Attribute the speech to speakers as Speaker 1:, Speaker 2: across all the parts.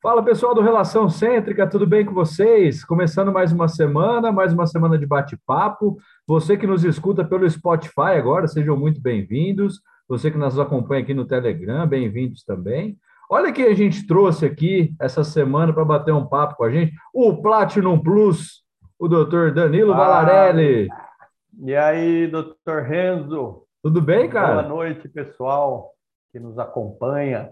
Speaker 1: Fala pessoal do Relação Cêntrica, tudo bem com vocês? Começando mais uma semana, mais uma semana de bate-papo. Você que nos escuta pelo Spotify agora, sejam muito bem-vindos. Você que nos acompanha aqui no Telegram, bem-vindos também. Olha que a gente trouxe aqui essa semana para bater um papo com a gente, o Platinum Plus, o doutor Danilo ah, Valarelli.
Speaker 2: E aí, doutor Renzo?
Speaker 1: Tudo bem, cara?
Speaker 2: Boa noite, pessoal que nos acompanha.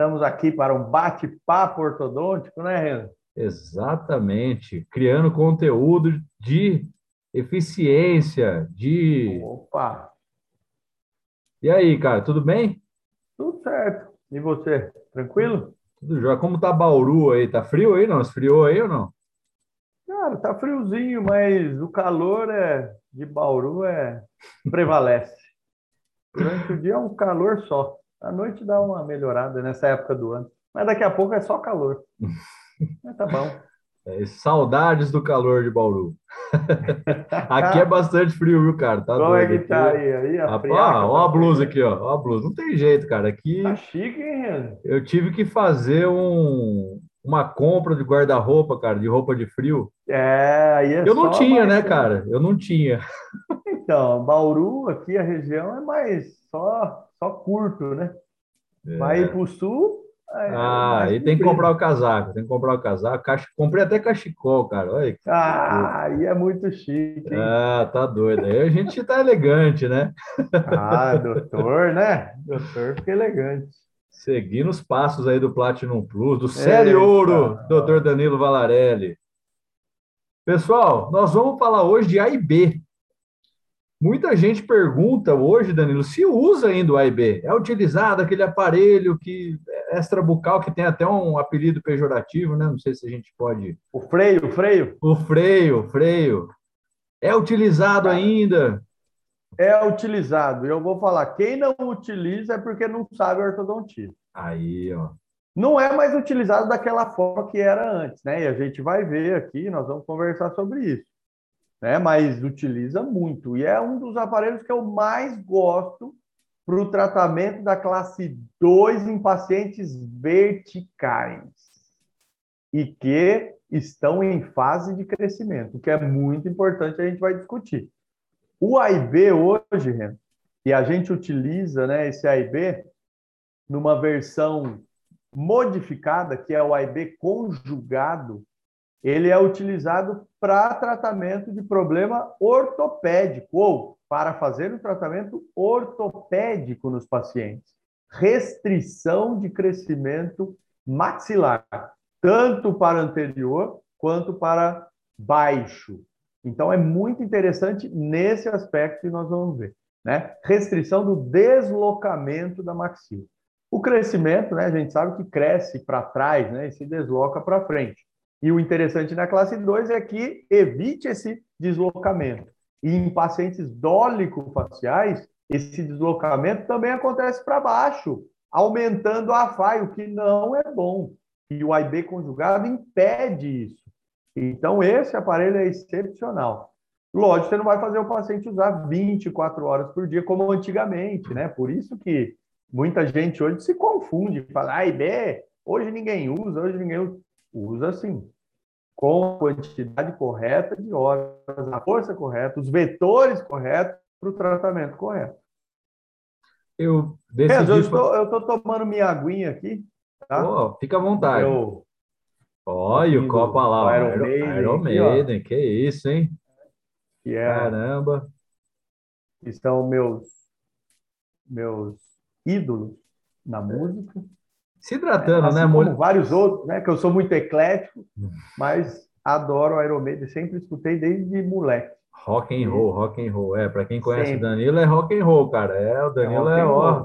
Speaker 2: Estamos aqui para um bate-papo ortodôntico, né, Renan?
Speaker 1: Exatamente. Criando conteúdo de eficiência, de.
Speaker 2: Opa!
Speaker 1: E aí, cara, tudo bem?
Speaker 2: Tudo certo. E você? Tranquilo?
Speaker 1: Tudo jóia. Como tá Bauru aí? Tá frio aí, não? Esfriou aí ou não?
Speaker 2: Cara, tá friozinho, mas o calor é de Bauru é prevalece. Durante o dia é um calor só. À noite dá uma melhorada nessa época do ano. Mas daqui a pouco é só calor. Mas tá bom.
Speaker 1: É, saudades do calor de Bauru. aqui é bastante frio, viu, cara?
Speaker 2: Tá Como é que tá aí? aí
Speaker 1: a ah, ó, a blusa aqui, ó. ó. a blusa. Não tem jeito, cara. Aqui.
Speaker 2: Tá chique, hein,
Speaker 1: Eu tive que fazer um, uma compra de guarda-roupa, cara, de roupa de frio.
Speaker 2: É, aí é
Speaker 1: Eu não tinha, né, cara? Eu não tinha.
Speaker 2: Então, Bauru, aqui a região é mais só só curto, né? É. Vai para o sul.
Speaker 1: É ah, aí tem que comprar o casaco, tem que comprar o casaco. Comprei até cachecol, cara. Olha que
Speaker 2: ah, aí é muito chique. Hein?
Speaker 1: Ah, tá doido. Aí a gente tá elegante, né?
Speaker 2: Ah, doutor, né? Doutor fica elegante.
Speaker 1: Seguindo os passos aí do Platinum Plus, do Série Ouro, doutor Danilo Valarelli. Pessoal, nós vamos falar hoje de A e B. Muita gente pergunta hoje, Danilo, se usa ainda o AIB. É utilizado aquele aparelho que é extrabucal, que tem até um apelido pejorativo, né? Não sei se a gente pode.
Speaker 2: O freio, o freio.
Speaker 1: O freio, o freio. É utilizado ainda?
Speaker 2: É utilizado. Eu vou falar, quem não utiliza é porque não sabe ortodontia.
Speaker 1: Aí, ó.
Speaker 2: Não é mais utilizado daquela forma que era antes, né? E a gente vai ver aqui, nós vamos conversar sobre isso né? mas utiliza muito. E é um dos aparelhos que eu mais gosto para o tratamento da classe 2 em pacientes verticais e que estão em fase de crescimento, que é muito importante, a gente vai discutir. O AIB hoje, Ren, e a gente utiliza né, esse AIB numa versão modificada, que é o AIB conjugado, ele é utilizado para tratamento de problema ortopédico ou para fazer o tratamento ortopédico nos pacientes. Restrição de crescimento maxilar, tanto para anterior quanto para baixo. Então é muito interessante nesse aspecto que nós vamos ver, né? Restrição do deslocamento da maxila. O crescimento, né, a gente sabe que cresce para trás, né, e se desloca para frente. E o interessante na classe 2 é que evite esse deslocamento. E em pacientes dólico-faciais, esse deslocamento também acontece para baixo, aumentando a FAI, o que não é bom. E o AIB conjugado impede isso. Então, esse aparelho é excepcional. Lógico, você não vai fazer o paciente usar 24 horas por dia, como antigamente, né? Por isso que muita gente hoje se confunde, fala, AIB, hoje ninguém usa, hoje ninguém usa usa sim, com a quantidade correta de horas, a força correta, os vetores corretos para o tratamento correto.
Speaker 1: Eu decidi...
Speaker 2: eu estou, eu estou tomando minha aguinha aqui. Tá?
Speaker 1: Oh, fica à vontade. Eu... Olha o copo lá, Iron, Iron Maiden que isso, hein?
Speaker 2: Que é,
Speaker 1: Caramba!
Speaker 2: Estão meus, meus ídolos na música.
Speaker 1: Se hidratando,
Speaker 2: assim
Speaker 1: né,
Speaker 2: vários outros, né? Que eu sou muito eclético, mas adoro o Iron Maiden, sempre escutei desde moleque.
Speaker 1: Rock and roll, rock and roll. É, para quem conhece sempre. o Danilo, é rock and roll, cara. É, o Danilo é, é ó.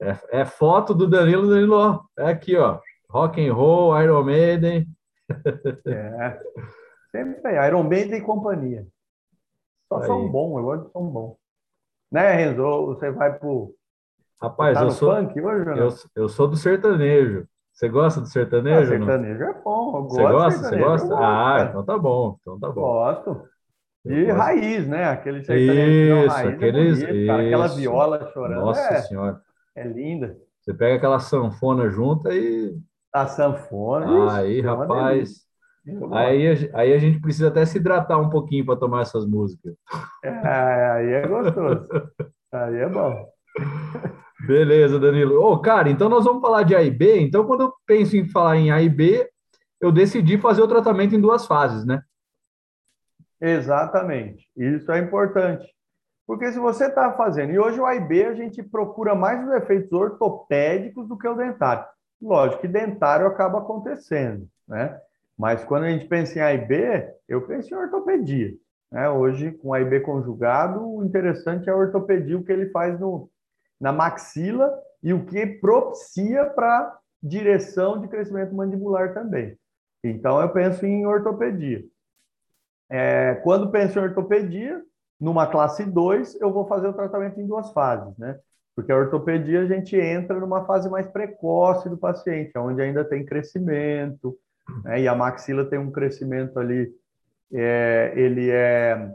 Speaker 1: É, é, foto do Danilo, Danilo, ó. É aqui, ó. Rock and roll, Iron Maiden.
Speaker 2: É. Sempre é. Iron Maiden e companhia. Só Aí. som bom, eu gosto de som bom. Né, Renzo? Você vai pro
Speaker 1: Rapaz, tá eu sou. Funk hoje, eu, eu sou do sertanejo. Você gosta do sertanejo? Ah,
Speaker 2: sertanejo é bom.
Speaker 1: Você gosta? Você gosta? Ah, então tá bom. Então tá bom.
Speaker 2: Gosto. E raiz, né? Aquele sertanejo
Speaker 1: isso, raiz é aqueles, é bonito,
Speaker 2: cara. Aquela viola chorando.
Speaker 1: Nossa é, Senhora.
Speaker 2: É linda.
Speaker 1: Você pega aquela sanfona junta e
Speaker 2: A sanfona.
Speaker 1: Aí, é rapaz. Aí, aí a gente precisa até se hidratar um pouquinho para tomar essas músicas.
Speaker 2: É, aí é gostoso. aí é bom.
Speaker 1: Beleza, Danilo. Ô, cara, então nós vamos falar de A e B. Então, quando eu penso em falar em A e B, eu decidi fazer o tratamento em duas fases, né?
Speaker 2: Exatamente. Isso é importante. Porque se você está fazendo, e hoje o A e B a gente procura mais os efeitos ortopédicos do que o dentário. Lógico que dentário acaba acontecendo, né? Mas quando a gente pensa em A e B, eu penso em ortopedia. Né? Hoje, com A e B conjugado, o interessante é a ortopedia, o que ele faz no, na maxila e o que propicia para direção de crescimento mandibular também. Então, eu penso em ortopedia. É, quando penso em ortopedia, numa classe 2, eu vou fazer o tratamento em duas fases, né? Porque a ortopedia a gente entra numa fase mais precoce do paciente, onde ainda tem crescimento, né? e a maxila tem um crescimento ali, é, ele é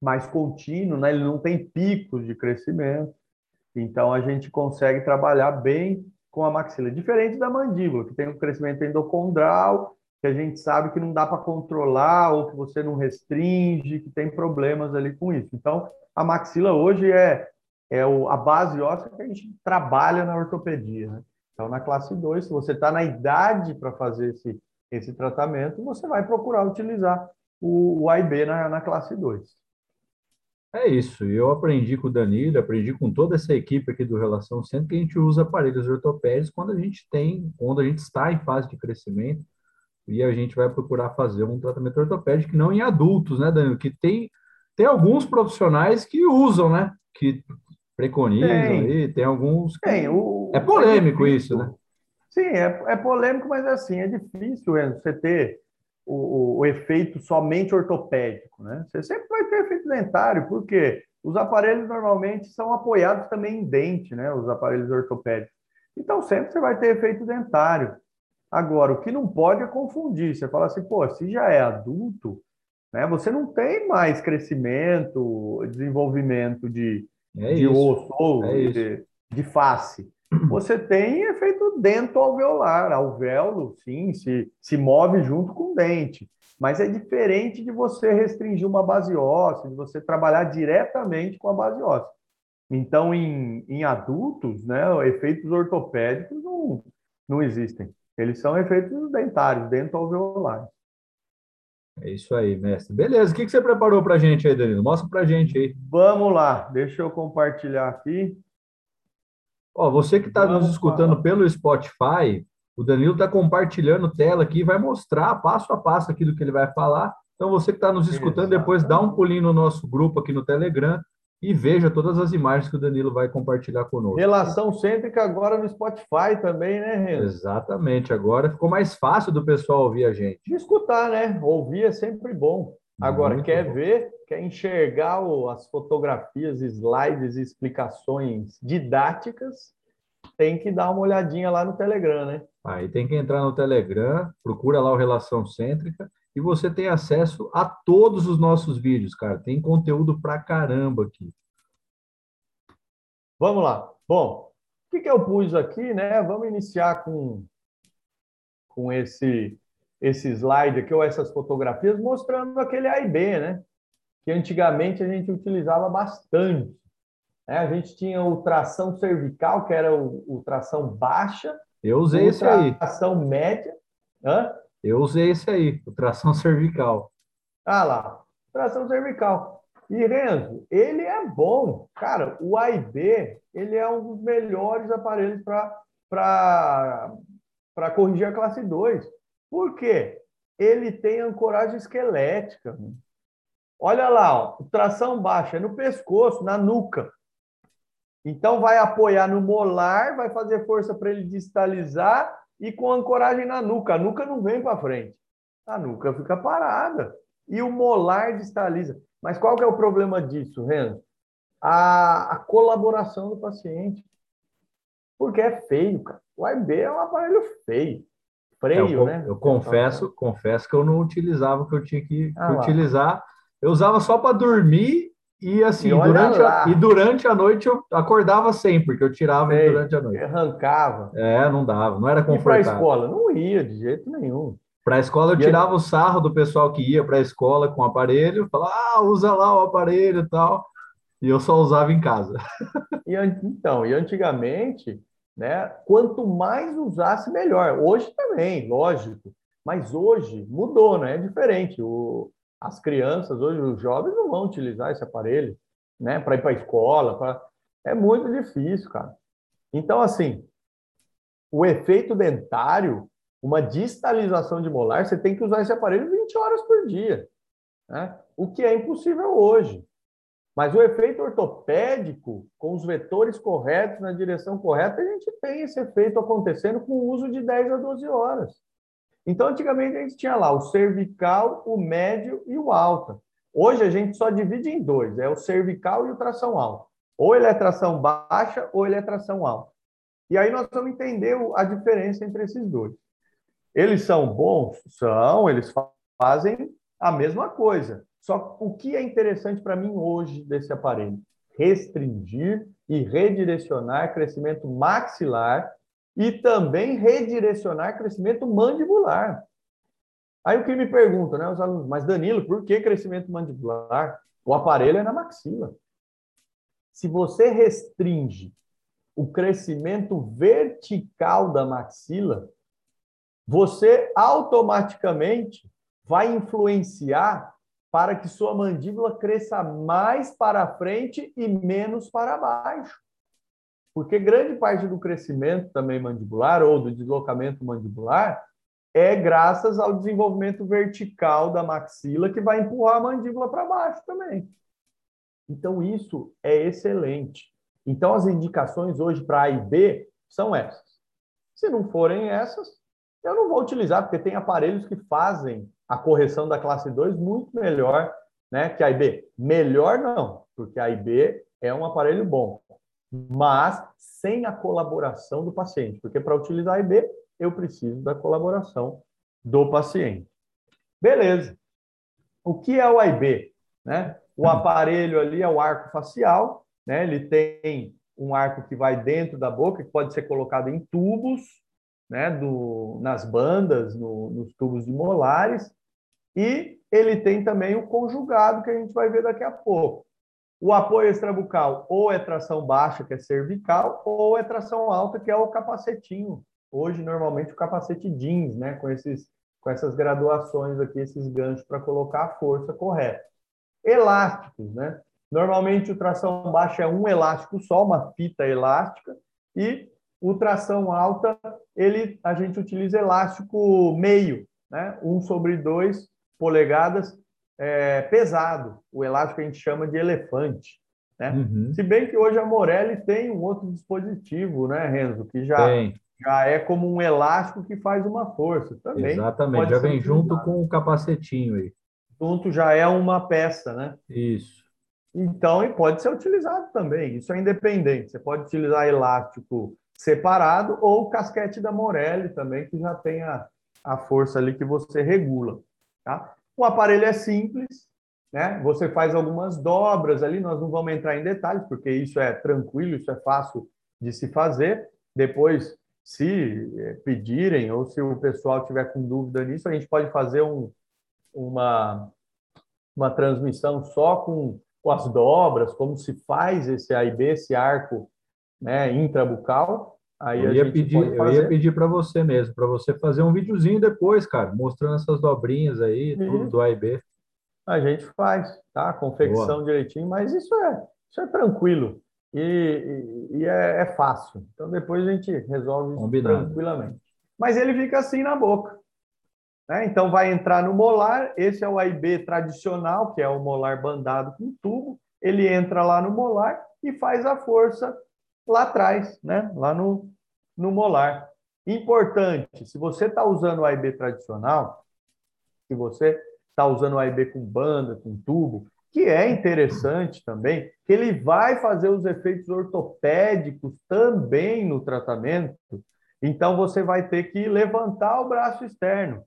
Speaker 2: mais contínuo, né? ele não tem picos de crescimento, então a gente consegue trabalhar bem com a maxila, diferente da mandíbula, que tem um crescimento endocondral, que a gente sabe que não dá para controlar ou que você não restringe, que tem problemas ali com isso. Então, a maxila hoje é é o, a base óssea que a gente trabalha na ortopedia. Né? Então, na classe 2, se você está na idade para fazer esse, esse tratamento, você vai procurar utilizar o, o AIB na, na classe 2.
Speaker 1: É isso. Eu aprendi com o Danilo, aprendi com toda essa equipe aqui do Relação Centro que a gente usa aparelhos ortopédicos quando a gente tem, quando a gente está em fase de crescimento e a gente vai procurar fazer um tratamento ortopédico não em adultos, né, Danilo? Que tem, tem alguns profissionais que usam, né? Que preconizam tem. aí, tem alguns. Que...
Speaker 2: Tem, o,
Speaker 1: é polêmico é isso, né?
Speaker 2: Sim, é, é polêmico, mas assim, é difícil, Enzo, você ter o, o, o, efeito somente ortopédico, né? Você sempre vai ter efeito dentário, porque os aparelhos normalmente são apoiados também em dente, né? Os aparelhos ortopédicos. Então, sempre você vai ter efeito dentário. Agora, o que não pode é confundir. Você fala assim, pô, se já é adulto, né? Você não tem mais crescimento, desenvolvimento de, é de osso ou é de, de, face. Você tem efeito dento alveolar, alvéolo, sim, se, se move junto com o dente. Mas é diferente de você restringir uma base óssea, de você trabalhar diretamente com a base óssea. Então, em, em adultos, né, efeitos ortopédicos não, não existem. Eles são efeitos dentários, dento alveolares.
Speaker 1: É isso aí, mestre. Beleza, o que, que você preparou para a gente aí, Danilo? Mostra para a gente aí.
Speaker 2: Vamos lá, deixa eu compartilhar aqui.
Speaker 1: Ó, você que está nos escutando pelo Spotify, o Danilo está compartilhando tela aqui, vai mostrar passo a passo aqui do que ele vai falar. Então, você que está nos escutando, depois dá um pulinho no nosso grupo aqui no Telegram e veja todas as imagens que o Danilo vai compartilhar conosco.
Speaker 2: Relação cêntrica agora no Spotify também, né, Renzo?
Speaker 1: Exatamente. Agora ficou mais fácil do pessoal ouvir a gente.
Speaker 2: De escutar, né? Ouvir é sempre bom. Agora, Muito quer bom. ver, quer enxergar as fotografias, slides e explicações didáticas, tem que dar uma olhadinha lá no Telegram, né?
Speaker 1: Aí tem que entrar no Telegram, procura lá o Relação Cêntrica e você tem acesso a todos os nossos vídeos, cara. Tem conteúdo pra caramba aqui.
Speaker 2: Vamos lá. Bom, o que, que eu pus aqui, né? Vamos iniciar com, com esse, esse slide aqui, ou essas fotografias, mostrando aquele A e B, né? Que antigamente a gente utilizava bastante. Né? A gente tinha o tração cervical, que era o, o tração baixa.
Speaker 1: Eu usei esse aí.
Speaker 2: Tração média. Hã?
Speaker 1: Eu usei esse aí, o tração cervical.
Speaker 2: Ah lá, tração cervical. E Renzo, ele é bom. Cara, o AIB, ele é um dos melhores aparelhos para corrigir a classe 2. Por quê? Ele tem ancoragem esquelética. Olha lá, ó, tração baixa é no pescoço, na nuca. Então vai apoiar no molar, vai fazer força para ele distalizar e com ancoragem na nuca. A nuca não vem para frente. A nuca fica parada. E o molar distaliza. Mas qual que é o problema disso, Renzo? A, a colaboração do paciente. Porque é feio, cara. O AIB é um aparelho feio. Freio,
Speaker 1: é, eu,
Speaker 2: né?
Speaker 1: Eu confesso, confesso que eu não utilizava o que eu tinha que, ah, que utilizar. Eu usava só para dormir E assim, e durante, a, e durante a noite eu acordava sempre, porque eu tirava Sei, durante a noite.
Speaker 2: Arrancava.
Speaker 1: É, não dava, não era confortável.
Speaker 2: E para a escola? Não ia de jeito nenhum.
Speaker 1: Para a escola eu tirava o sarro do pessoal que ia para a escola com o aparelho, falava, ah, usa lá o aparelho e tal. E eu só usava em casa.
Speaker 2: E, então, e antigamente, né, quanto mais usasse, melhor. Hoje também, lógico. Mas hoje mudou, né? É diferente. O, as crianças, hoje, os jovens não vão utilizar esse aparelho, né? Para ir para a escola. Pra... É muito difícil, cara. Então, assim, o efeito dentário, uma distalização de molar, você tem que usar esse aparelho 20 horas por dia. Né? O que é impossível hoje. Mas o efeito ortopédico, com os vetores corretos, na direção correta, a gente tem esse efeito acontecendo com o uso de 10 a 12 horas. Então, antigamente, a gente tinha lá o cervical, o médio e o alta. Hoje, a gente só divide em dois: é o cervical e o tração alta. Ou ele é tração baixa ou ele é tração alta. E aí nós vamos entender a diferença entre esses dois. Eles são bons? São, eles fazem a mesma coisa. Só o que é interessante para mim hoje desse aparelho? Restringir e redirecionar crescimento maxilar e também redirecionar crescimento mandibular. Aí o que me perguntam, né, os alunos, mas Danilo, por que crescimento mandibular? O aparelho é na maxila. Se você restringe o crescimento vertical da maxila, você automaticamente vai influenciar para que sua mandíbula cresça mais para frente e menos para baixo. Porque grande parte do crescimento também mandibular ou do deslocamento mandibular é graças ao desenvolvimento vertical da maxila que vai empurrar a mandíbula para baixo também. Então isso é excelente. Então as indicações hoje para A e B são essas. Se não forem essas, eu não vou utilizar, porque tem aparelhos que fazem a correção da classe 2 muito melhor né, que a IB. Melhor não, porque a IB é um aparelho bom, mas sem a colaboração do paciente, porque para utilizar a IB eu preciso da colaboração do paciente. Beleza. O que é o AIB? Né? O aparelho ali é o arco facial, né? ele tem um arco que vai dentro da boca, que pode ser colocado em tubos, né? Do, nas bandas, no, nos tubos de molares, e ele tem também o conjugado, que a gente vai ver daqui a pouco. O apoio extrabucal ou é tração baixa, que é cervical, ou é tração alta, que é o capacetinho. Hoje, normalmente, o capacete jeans, né? Com, esses, com essas graduações aqui, esses ganchos para colocar a força correta. Elásticos, né? Normalmente, o tração baixa é um elástico só, uma fita elástica, e o tração alta, ele, a gente utiliza elástico meio, né? Um sobre dois polegadas é, pesado, o elástico a gente chama de elefante. Né? Uhum. Se bem que hoje a Morelli tem um outro dispositivo, né, Renzo, que já, já é como um elástico que faz uma força também.
Speaker 1: Exatamente, já vem junto com o capacetinho aí.
Speaker 2: Junto já é uma peça, né?
Speaker 1: Isso.
Speaker 2: Então, e pode ser utilizado também, isso é independente. Você pode utilizar elástico separado ou casquete da Morelli também, que já tem a, a força ali que você regula. Tá? O aparelho é simples, né? Você faz algumas dobras ali, nós não vamos entrar em detalhes, porque isso é tranquilo, isso é fácil de se fazer. Depois, se eh, pedirem ou se o pessoal tiver com dúvida nisso, a gente pode fazer um, uma, uma transmissão só com, com as dobras, como se faz esse AIB, esse arco né, intrabucal,
Speaker 1: Aí eu, ia pedir, eu ia pedir para você mesmo, para você fazer um videozinho depois, cara, mostrando essas dobrinhas aí, uhum. tudo do A e B.
Speaker 2: A gente faz, tá? Confecção Boa. direitinho, mas isso é, isso é tranquilo e, e, e é, é, fácil. Então depois a gente resolve isso Combinado. tranquilamente. Mas ele fica assim na boca. Né? Então vai entrar no molar, esse é o AIB tradicional, que é o molar bandado com tubo. Ele entra lá no molar e faz a força lá atrás, né? lá no, no molar. Importante, se você está usando o AIB tradicional, se você está usando o AIB com banda, com tubo, que é interessante também, que ele vai fazer os efeitos ortopédicos também no tratamento, então você vai ter que levantar o braço externo.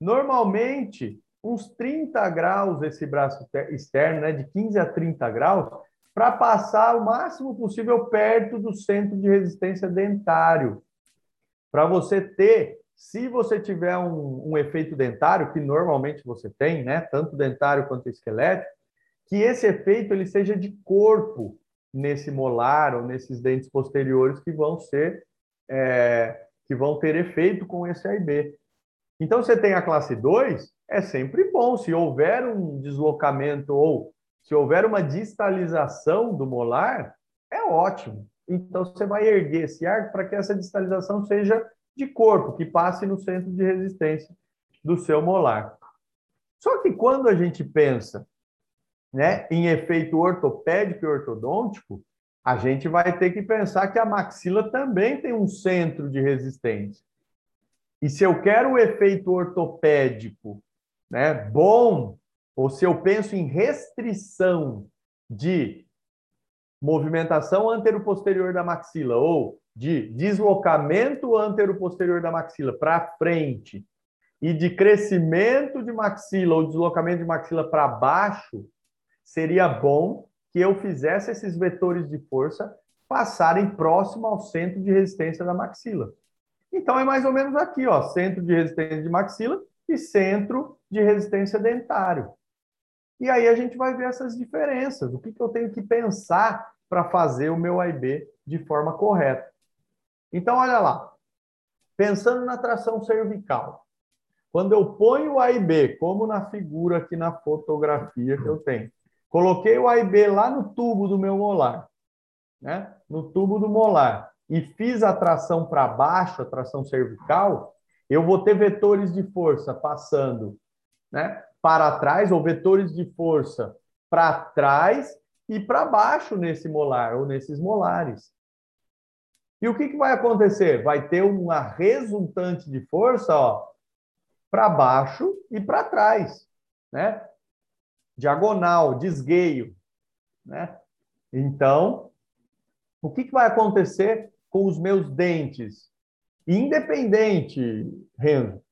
Speaker 2: Normalmente, uns 30 graus esse braço externo, né, de 15 a 30 graus, para passar o máximo possível perto do centro de resistência dentário. Para você ter, se você tiver um, um, efeito dentário, que normalmente você tem, né, tanto dentário quanto esquelético, que esse efeito ele seja de corpo nesse molar ou nesses dentes posteriores que vão ser é, que vão ter efeito com esse AIB. Então, você tem a classe 2, é sempre bom. Se houver um deslocamento ou se houver uma distalização do molar, é ótimo. Então, você vai erguer esse arco para que essa distalização seja de corpo, que passe no centro de resistência do seu molar. Só que quando a gente pensa né, em efeito ortopédico e ortodôntico, a gente vai ter que pensar que a maxila também tem um centro de resistência. E se eu quero o efeito ortopédico né, bom, ou se eu penso em restrição de movimentação antero-posterior da maxila ou de deslocamento antero-posterior da maxila para frente e de crescimento de maxila ou deslocamento de maxila para baixo, seria bom que eu fizesse esses vetores de força passarem próximo ao centro de resistência da maxila. Então é mais ou menos aqui, ó, centro de resistência de maxila e centro de resistência dentário. E aí a gente vai ver essas diferenças, o que, que eu tenho que pensar para fazer o meu AIB de forma correta. Então, olha lá, pensando na tração cervical, quando eu ponho o AIB, como na figura aqui na fotografia que eu tenho, Coloquei o A e B lá no tubo do meu molar, né? No tubo do molar e fiz a tração para baixo, a tração cervical, eu vou ter vetores de força passando, né? Para trás ou vetores de força para trás e para baixo nesse molar ou nesses molares. E o que, que vai acontecer? Vai ter uma resultante de força, para baixo e para trás, né? diagonal, desgueio. Né? Então, o que, que vai acontecer com os meus dentes? Independente, Renzo,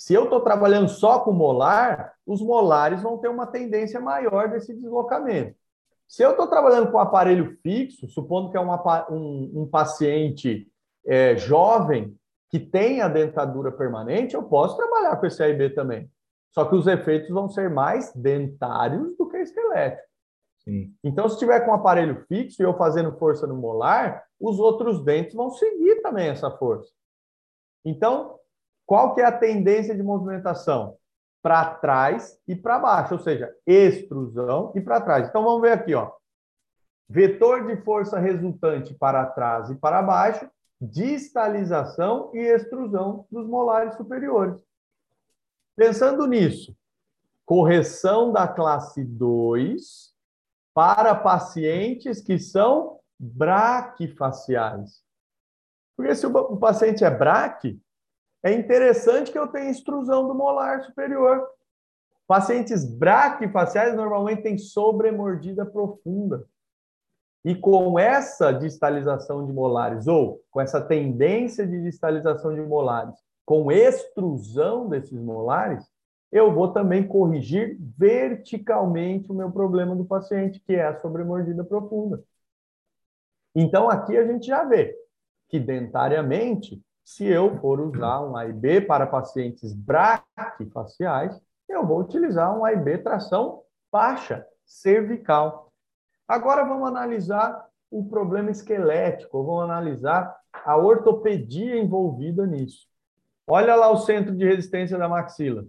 Speaker 2: se eu estou trabalhando só com molar, os molares vão ter uma tendência maior desse deslocamento. Se eu estou trabalhando com aparelho fixo, supondo que é uma, um, um paciente é, jovem que tem a dentadura permanente, eu posso trabalhar com esse AIB também. Só que os efeitos vão ser mais dentários do que esqueléticos. Sim. Então, se tiver com um aparelho fixo e eu fazendo força no molar, os outros dentes vão seguir também essa força. Então, qual que é a tendência de movimentação? Para trás e para baixo, ou seja, extrusão e para trás. Então, vamos ver aqui, ó. Vetor de força resultante para trás e para baixo, distalização e extrusão dos molares superiores. Pensando nisso, correção da classe 2 para pacientes que são braquifaciais. Porque se o paciente é braque, é interessante que eu tenha extrusão do molar superior. Pacientes braquifaciais normalmente têm sobremordida profunda. E com essa distalização de molares, ou com essa tendência de distalização de molares, com extrusão desses molares, eu vou também corrigir verticalmente o meu problema do paciente, que é a sobremordida profunda. Então, aqui a gente já vê que dentariamente, se eu for usar um AIB para pacientes braquifaciais, eu vou utilizar um AIB tração baixa, cervical. Agora vamos analisar o problema esquelético, vamos analisar a ortopedia envolvida nisso. Olha lá o centro de resistência da maxila.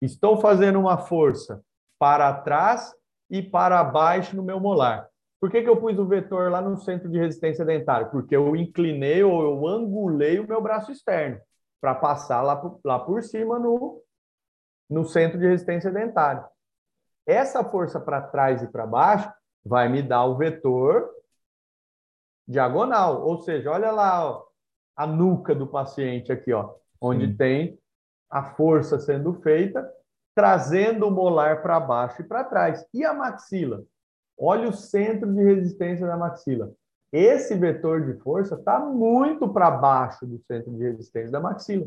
Speaker 2: Estou fazendo uma força para trás e para baixo no meu molar. Por que, que eu pus o vetor lá no centro de resistência dentária? Porque eu inclinei ou eu angulei o meu braço externo para passar lá por, lá por cima no, no centro de resistência dentária. Essa força para trás e para baixo vai me dar o vetor diagonal. Ou seja, olha lá, ó, a nuca do paciente aqui, ó, onde Sim. tem a força sendo feita, trazendo o molar para baixo e para trás. E a maxila? Olha o centro de resistência da maxila. Esse vetor de força está muito para baixo do centro de resistência da maxila,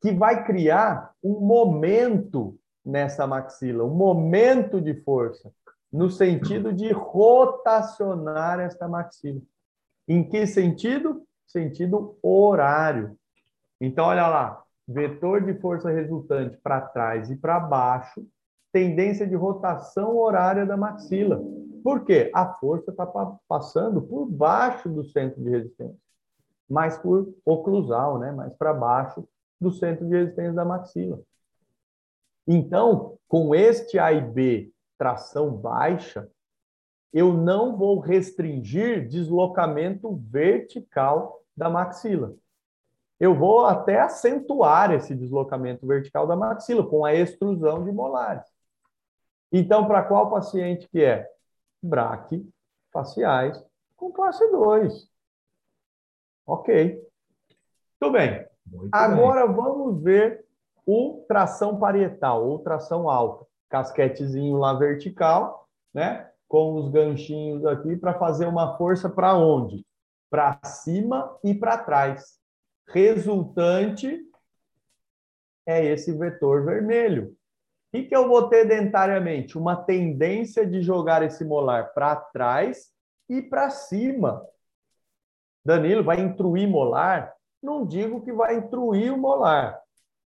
Speaker 2: que vai criar um momento nessa maxila, um momento de força, no sentido de rotacionar esta maxila. Em que sentido? Sentido horário. Então, olha lá, vetor de força resultante para trás e para baixo, tendência de rotação horária da maxila. Por quê? A força está passando por baixo do centro de resistência, mais por oclusal, né? mais para baixo do centro de resistência da maxila. Então, com este A e B tração baixa, eu não vou restringir deslocamento vertical da maxila. Eu vou até acentuar esse deslocamento vertical da maxila com a extrusão de molares. Então, para qual paciente que é? Braquifaciais com classe 2. Ok. Tudo bem. Muito Agora bem. vamos ver o tração parietal, ou tração alta. Casquetezinho lá vertical, né? Com os ganchinhos aqui para fazer uma força para onde? Para cima e para trás. Resultante é esse vetor vermelho. O que, eu vou ter dentariamente? Uma tendência de jogar esse molar para trás e para cima. Danilo vai intruir molar? Não digo que vai intruir o molar,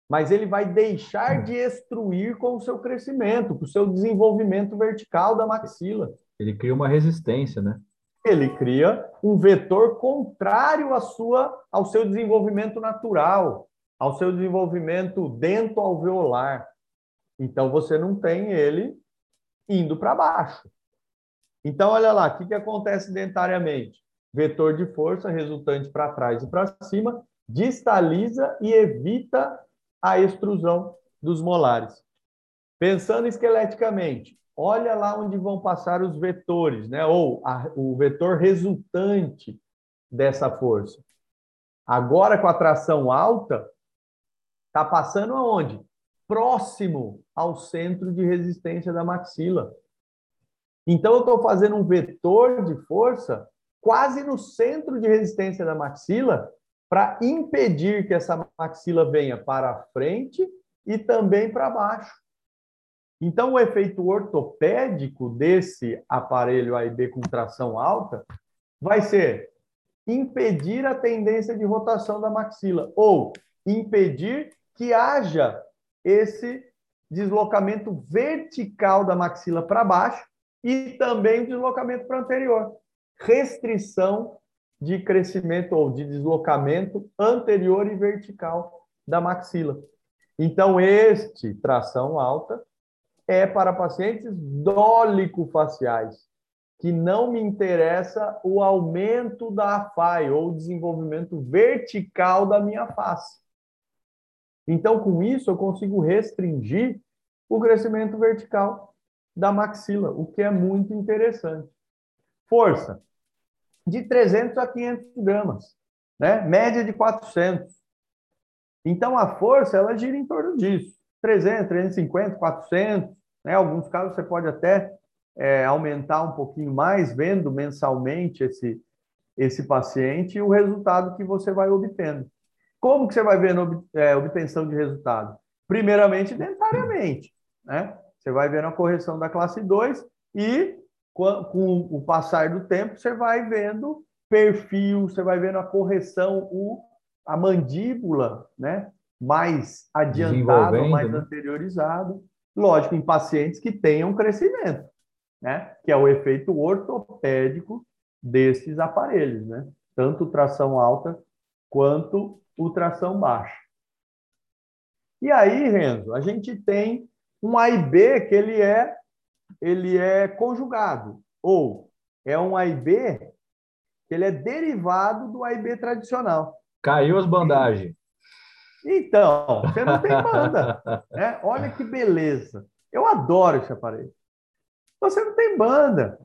Speaker 2: mas ele vai deixar de extruir com o seu crescimento, com o seu desenvolvimento vertical da maxila.
Speaker 1: Ele cria uma resistência, né?
Speaker 2: Ele cria um vetor contrário à sua, ao seu desenvolvimento natural, ao seu desenvolvimento dentro alveolar. Então você não tem ele indo para baixo. Então olha lá, o que, que acontece dentariamente? Vetor de força resultante para trás e para cima distaliza e evita a extrusão dos molares. Pensando esqueleticamente, olha lá onde vão passar os vetores, né? ou a, o vetor resultante dessa força. Agora, com a tração alta, está passando aonde? Próximo ao centro de resistência da maxila. Então, eu estou fazendo um vetor de força quase no centro de resistência da maxila para impedir que essa maxila venha para frente e também para baixo. Então, o efeito ortopédico desse aparelho AIB com tração alta vai ser impedir a tendência de rotação da maxila ou impedir que haja esse deslocamento vertical da maxila para baixo e também deslocamento para anterior. Restrição de crescimento ou de deslocamento anterior e vertical da maxila. Então, este tração alta é para pacientes dólico-faciais, que não me interessa o aumento da FAI ou o desenvolvimento vertical da minha face. Então, com isso, eu consigo restringir o crescimento vertical da maxila, o que é muito interessante. Força de 300 a 500 gramas, né? média de 400. Então, a força, ela gira em torno disso. 300, 350, 400. Né? Alguns casos você pode até é, aumentar um pouquinho mais, vendo mensalmente esse, esse paciente e o resultado que você vai obtendo. Como que você vai ver no, é, obtenção de resultado? Primeiramente, dentariamente. Né? Você vai ver na correção da classe 2 e com o passar do tempo, você vai vendo perfil, você vai vendo a correção, o, a mandíbula, né? Mais adiantada, mais né? anteriorizada. Lógico, em pacientes que tenham crescimento, né? Que é o efeito ortopédico desses aparelhos, né? Tanto tração alta quanto o tração baixa. E aí, Renzo, a gente tem um A e B que ele é ele é conjugado, ou é um A e B que ele é derivado do A e B tradicional.
Speaker 1: Caiu as bandagens.
Speaker 2: Então, você não tem banda. né? Olha que beleza. Eu adoro esse aparelho. Você não tem banda.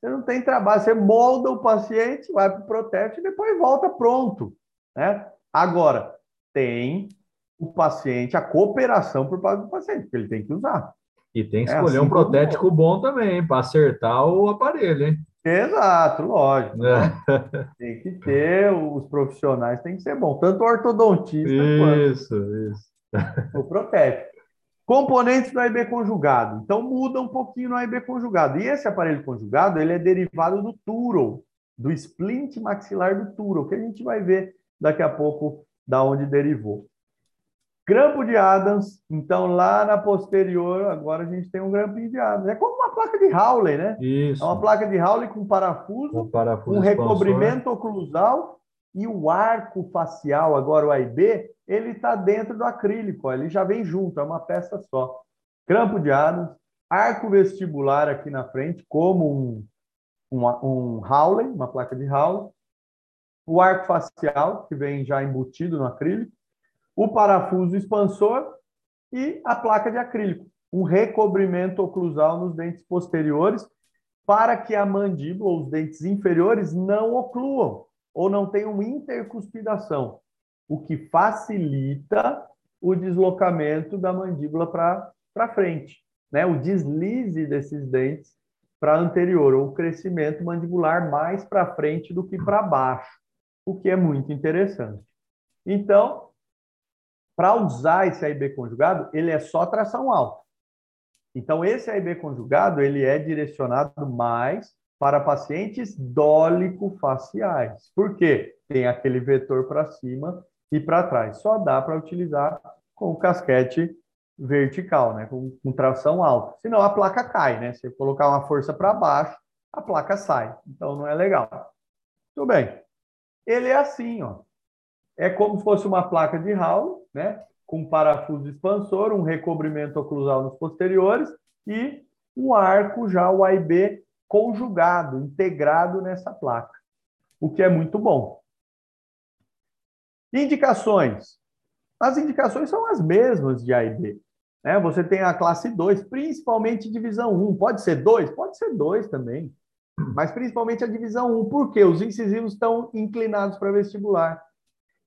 Speaker 2: Você não tem trabalho. Você molda o paciente, vai para o proteste e depois volta pronto. Né? Agora, tem o paciente, a cooperação por parte do paciente, que ele tem que usar.
Speaker 1: E tem que é escolher é assim um protético bom também, para acertar o aparelho, hein?
Speaker 2: Exato, lógico. É. Né? Tem que ter, os profissionais tem que ser bom, tanto o ortodontista
Speaker 1: isso,
Speaker 2: quanto
Speaker 1: isso.
Speaker 2: o protético. Componentes do AIB conjugado. Então, muda um pouquinho no AIB conjugado. E esse aparelho conjugado, ele é derivado do Turo, do splint maxilar do Turo, que a gente vai ver daqui a pouco da onde derivou. Grampo de Adams, então lá na posterior, agora a gente tem um grampinho de Adams. É como uma placa de Howley, né?
Speaker 1: Isso.
Speaker 2: É uma placa de Howley com parafuso,
Speaker 1: Um parafuso
Speaker 2: um
Speaker 1: expansor.
Speaker 2: recobrimento oclusal e o arco facial, agora o AIB, ele está dentro do acrílico, ó, ele já vem junto, é uma peça só. Grampo de Adams, arco vestibular aqui na frente, como um, um, um Howley, uma placa de Howley. O arco facial, que vem já embutido no acrílico. O parafuso expansor e a placa de acrílico, um recobrimento oclusal nos dentes posteriores para que a mandíbula ou os dentes inferiores não ocluam ou não tenham intercuspidação, o que facilita o deslocamento da mandíbula para frente, né? o deslize desses dentes para anterior, ou o crescimento mandibular mais para frente do que para baixo, o que é muito interessante. Então, para usar esse AIB conjugado, ele é só tração alta. Então, esse AIB conjugado, ele é direcionado mais para pacientes dólico-faciais. Por quê? Tem aquele vetor para cima e para trás. Só dá para utilizar com casquete vertical, né? com, com tração alta. Senão a placa cai, né? Se colocar uma força para baixo, a placa sai. Então, não é legal. Tudo bem. Ele é assim, ó é como se fosse uma placa de Hall, né? com parafuso expansor, um recobrimento oclusal nos posteriores e um arco já o AIB conjugado, integrado nessa placa, o que é muito bom. Indicações. As indicações são as mesmas de AIB. Né? Você tem a classe 2, principalmente divisão 1. Pode ser 2? Pode ser 2 também. Mas principalmente a divisão 1. Por quê? Os incisivos estão inclinados para vestibular.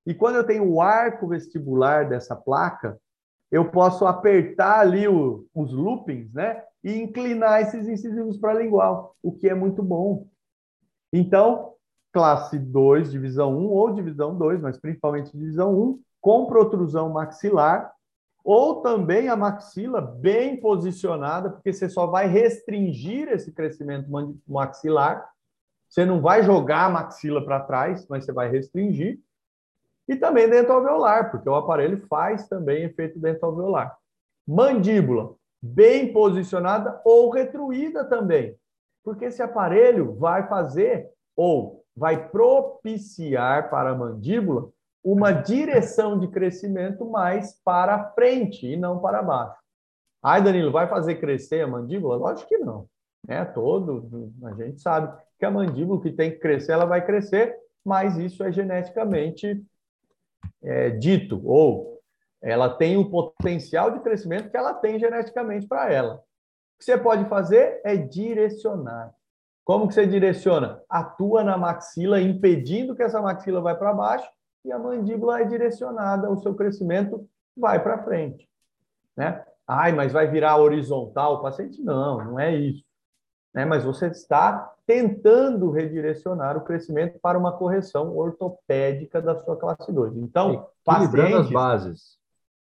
Speaker 2: E quando eu tenho o arco vestibular dessa placa, eu posso apertar ali o, os loopings, né? E inclinar esses incisivos para lingual, o que é muito bom. Então, classe 2, divisão 1 ou divisão 2, mas principalmente divisão 1, com protrusão maxilar, ou também a maxila bem posicionada, porque você só vai restringir esse crescimento maxilar. Você não vai jogar a maxila para trás, mas você vai restringir e também dentro alveolar, porque o aparelho faz também efeito dentro alveolar. Mandíbula, bem posicionada ou retruída também, porque esse aparelho vai fazer ou vai propiciar para a mandíbula uma direção de crescimento mais para frente e não para baixo. Ai, Danilo, vai fazer crescer a mandíbula? Lógico que não. É todo, a gente sabe que a mandíbula que tem que crescer, ela vai crescer, mas isso é geneticamente é, dito, ou ela tem o potencial de crescimento que ela tem geneticamente para ela. O que você pode fazer é direcionar. Como que você direciona? Atua na maxila, impedindo que essa maxila vá para baixo, e a mandíbula é direcionada, o seu crescimento vai para frente. Né? Ai, mas vai virar horizontal o paciente? Não, não é isso. Né? Mas você está tentando redirecionar o crescimento para uma correção ortopédica da sua classe 2. Então,
Speaker 1: equilibrando as bases.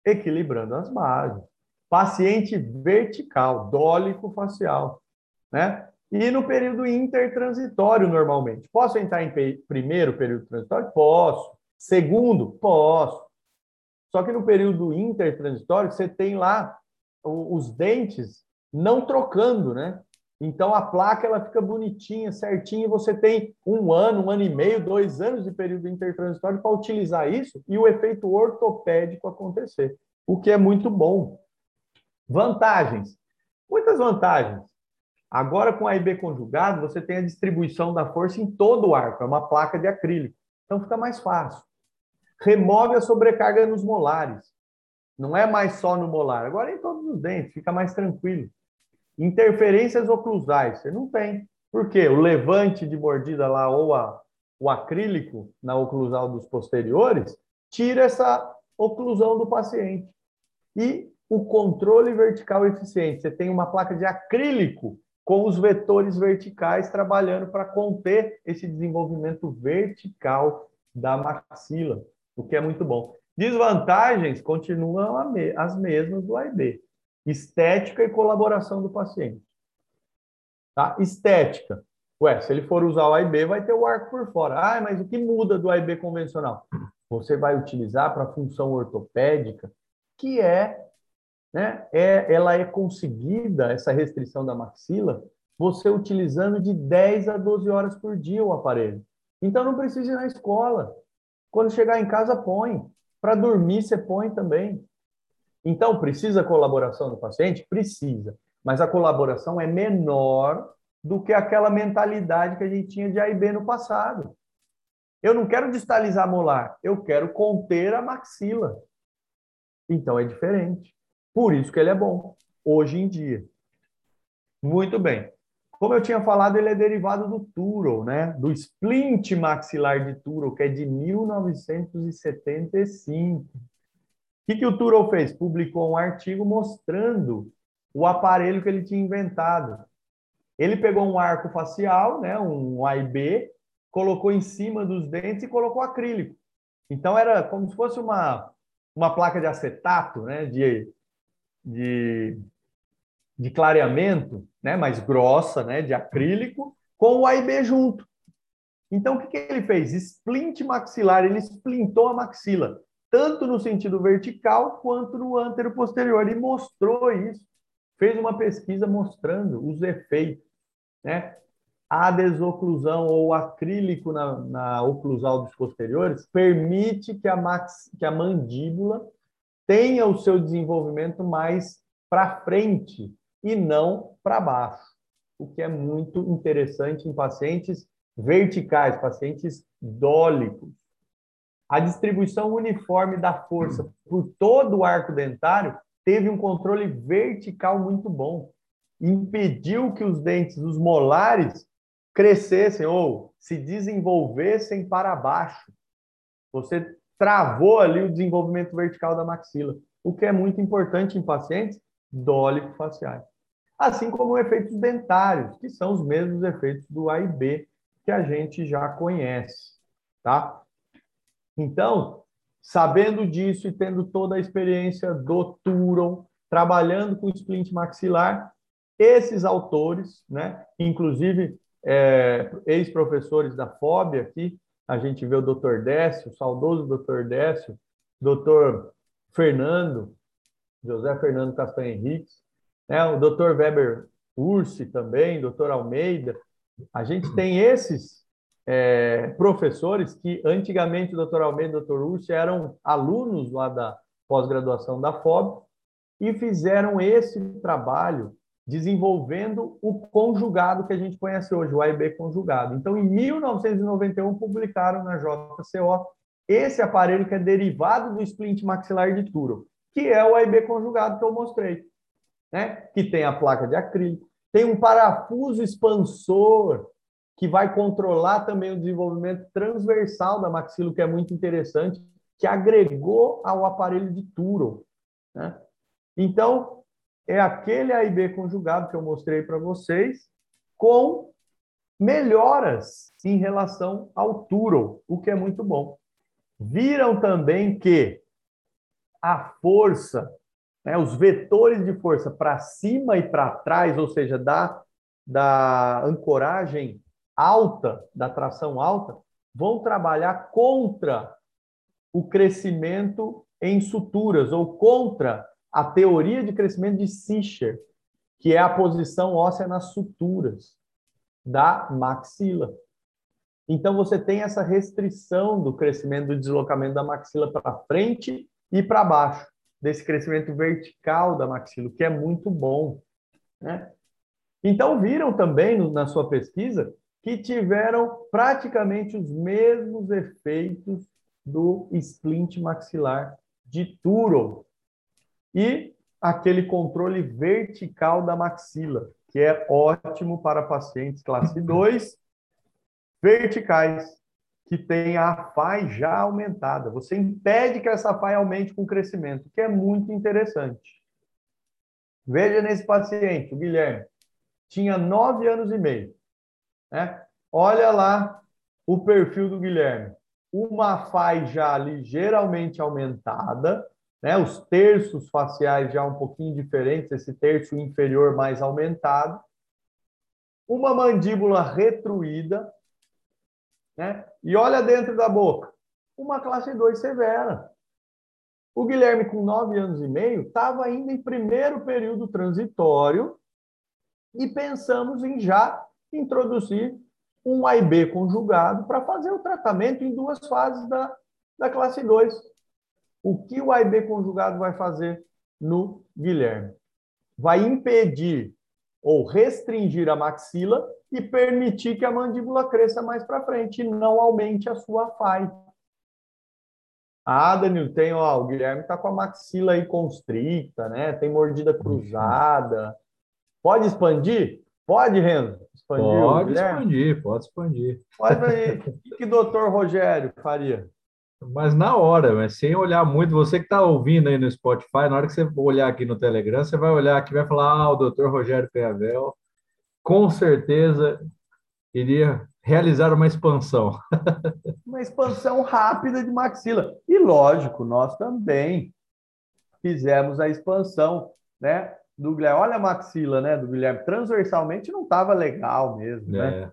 Speaker 2: Equilibrando as bases. Paciente vertical, dólico facial, né? E no período intertransitório, normalmente. Posso entrar em primeiro período transitório? Posso. Segundo? Posso. Só que no período intertransitório, você tem lá os dentes não trocando, né? Então a placa ela fica bonitinha, certinha, e você tem um ano, um ano e meio, dois anos de período intertransitório para utilizar isso e o efeito ortopédico acontecer, o que é muito bom. Vantagens. Muitas vantagens. Agora, com a IB conjugado, você tem a distribuição da força em todo o arco, é uma placa de acrílico. Então fica mais fácil. Remove a sobrecarga nos molares. Não é mais só no molar, agora é em todos os dentes, fica mais tranquilo. Interferências oclusais, você não tem. Por quê? O levante de mordida lá ou a, o acrílico na oclusal dos posteriores tira essa oclusão do paciente. E o controle vertical eficiente. Você tem uma placa de acrílico com os vetores verticais trabalhando para conter esse desenvolvimento vertical da maxila, o que é muito bom. Desvantagens continuam as mesmas do AIB. estética e colaboração do paciente. Tá? Estética. Ué, se ele for usar o AIB, vai ter o arco por fora. Ah, mas o que muda do AIB convencional? Você vai utilizar para função ortopédica, que é, né, é, ela é conseguida, essa restrição da maxila, você utilizando de 10 a 12 horas por dia o aparelho. Então não precisa ir na escola. Quando chegar em casa, põe. Para dormir, você põe também. Então, precisa colaboração do paciente? Precisa. Mas a colaboração é menor do que aquela mentalidade que a gente tinha de A e B no passado. Eu não quero distalizar molar, eu quero conter a maxila. Então é diferente. Por isso que ele é bom, hoje em dia. Muito bem. Como eu tinha falado, ele é derivado do Turo, né? Do splint maxilar de Turo, que é de 1975. O que, que o Turo fez? Publicou um artigo mostrando o aparelho que ele tinha inventado. Ele pegou um arco facial, né, um A e B, colocou em cima dos dentes e colocou acrílico. Então era como se fosse uma, uma placa de acetato, né, de, de, de clareamento, né, mais grossa, né, de acrílico, com o A e B junto. Então o que, que ele fez? Splint maxilar, ele splintou a maxila, tanto no sentido vertical quanto no antero posterior, e mostrou isso fez uma pesquisa mostrando os efeitos, né? A desoclusão ou acrílico na, na oclusal dos posteriores permite que a, max, que a mandíbula tenha o seu desenvolvimento mais para frente e não para baixo, o que é muito interessante em pacientes verticais, pacientes dólicos. A distribuição uniforme da força por todo o arco dentário teve um controle vertical muito bom. Impediu que os dentes, os molares, crescessem ou se desenvolvessem para baixo. Você travou ali o desenvolvimento vertical da maxila, o que é muito importante em pacientes dólico-faciais. Assim como efeitos dentários, que são os mesmos efeitos do A e B que a gente já conhece, tá? Então, Sabendo disso e tendo toda a experiência do Turon, trabalhando com splint maxilar, esses autores, né, inclusive é, ex-professores da FOB aqui, a gente vê o Dr. Décio, o saudoso Dr. Décio, Dr. Fernando, José Fernando Castanho Henriques, né, o Dr. Weber Ursi também, Dr. Almeida. A gente tem esses é, professores que antigamente o Dr. Almeida e o Dr. Urso eram alunos lá da pós-graduação da FOB e fizeram esse trabalho desenvolvendo o conjugado que a gente conhece hoje, o AIB conjugado. Então, em 1991, publicaram na JCO esse aparelho que é derivado do splint maxilar de Turo, que é o AIB conjugado que eu mostrei, né? que tem a placa de acrílico, tem um parafuso expansor que vai controlar também o desenvolvimento transversal da maxila, que é muito interessante, que agregou ao aparelho de Turo. Né? Então, é aquele AIB conjugado que eu mostrei para vocês, com melhoras em relação ao Turo, o que é muito bom. Viram também que a força, né, os vetores de força para cima e para trás, ou seja, da, da ancoragem alta, da tração alta, vão trabalhar contra o crescimento em suturas ou contra a teoria de crescimento de Sicher, que é a posição óssea nas suturas da maxila. Então você tem essa restrição do crescimento do deslocamento da maxila para frente e para baixo, desse crescimento vertical da maxila, que é muito bom, né? Então viram também na sua pesquisa que tiveram praticamente os mesmos efeitos do splint maxilar de Turo e aquele controle vertical da maxila, que é ótimo para pacientes classe 2 verticais, que tem a FAI já aumentada. Você impede que essa FAI aumente com o crescimento, que é muito interessante. Veja nesse paciente, o Guilherme, tinha 9 anos e meio. Né? Olha lá o perfil do Guilherme. Uma faixa ligeiramente aumentada, né? Os terços faciais já um pouquinho diferentes, esse terço inferior mais aumentado. Uma mandíbula retruída, né? E olha dentro da boca, uma classe 2 severa. O Guilherme, com nove anos e meio, estava ainda em primeiro período transitório e pensamos em já introduzir um A e B conjugado para fazer o tratamento em duas fases da, da classe 2. O que o A e B conjugado vai fazer no Guilherme? Vai impedir ou restringir a maxila e permitir que a mandíbula cresça mais para frente e não aumente a sua FAI. Ah, Danilo, tem, ó, o Guilherme está com a maxila aí constricta, né? Tem mordida cruzada. Pode expandir? Pode, Renzo?
Speaker 1: Expandir pode expandir, pode expandir.
Speaker 2: Pode expandir. o que o doutor Rogério faria?
Speaker 1: Mas na hora, mas sem olhar muito, você que está ouvindo aí no Spotify, na hora que você olhar aqui no Telegram, você vai olhar aqui e vai falar, ah, o doutor Rogério Peavel, com certeza iria realizar uma expansão.
Speaker 2: uma expansão rápida de maxila. E lógico, nós também fizemos a expansão, né? Do Guilherme. Olha a maxila, né? Do Guilherme. Transversalmente não estava legal mesmo, né? é. né?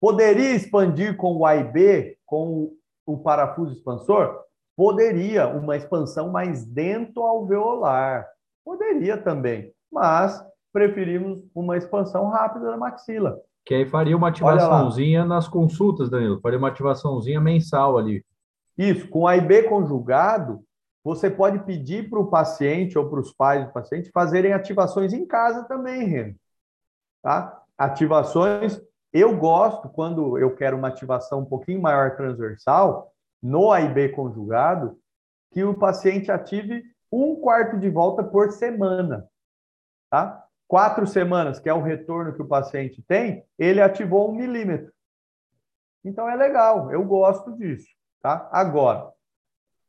Speaker 2: Poderia expandir com o A e B, com o parafuso expansor? Poderia, uma expansão mais dentro alveolar. Poderia também, mas preferimos uma expansão rápida da maxila.
Speaker 1: Que aí faria uma ativaçãozinha nas consultas, Danilo. Faria uma ativaçãozinha mensal ali.
Speaker 2: Isso, com A e B conjugado, você pode pedir para o paciente ou para os pais do paciente fazerem ativações em casa também, Reno. Tá? Ativações eu gosto, quando eu quero uma ativação um pouquinho maior transversal, no A e B conjugado, que o paciente ative um quarto de volta por semana. Tá? Quatro semanas, que é o retorno que o paciente tem, ele ativou um milímetro. Então é legal, eu gosto disso. Tá? Agora,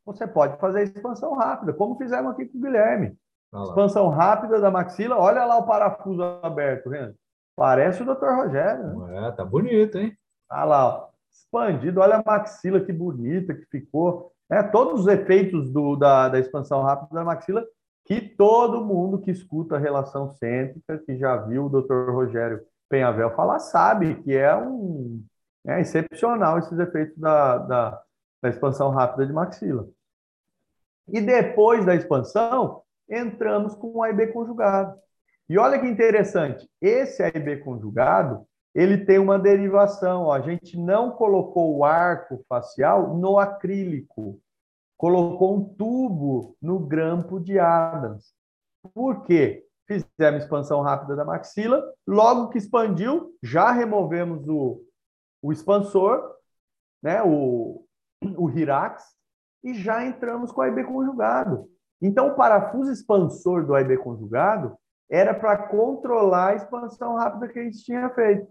Speaker 2: você pode fazer expansão rápida, como fizemos aqui com o Guilherme. Expansão rápida da maxila, olha lá o parafuso aberto, Renan. Parece o Dr. Rogério.
Speaker 1: Né? É, tá bonito, hein?
Speaker 2: Olha lá, ó. expandido. Olha a maxila que bonita que ficou. É, todos os efeitos do, da, da expansão rápida da maxila que todo mundo que escuta a relação cêntrica, que já viu o Dr. Rogério Penhavel falar, sabe que é um é excepcional esses efeitos da, da, da expansão rápida de maxila. E depois da expansão, entramos com o AIB conjugado. E olha que interessante, esse AIB conjugado, ele tem uma derivação. Ó, a gente não colocou o arco facial no acrílico, colocou um tubo no grampo de Adams. Por quê? Fizemos expansão rápida da maxila, logo que expandiu, já removemos o, o expansor, né, o, o Hirax, e já entramos com o AIB conjugado. Então, o parafuso expansor do AIB conjugado era para controlar a expansão rápida que a gente tinha feito.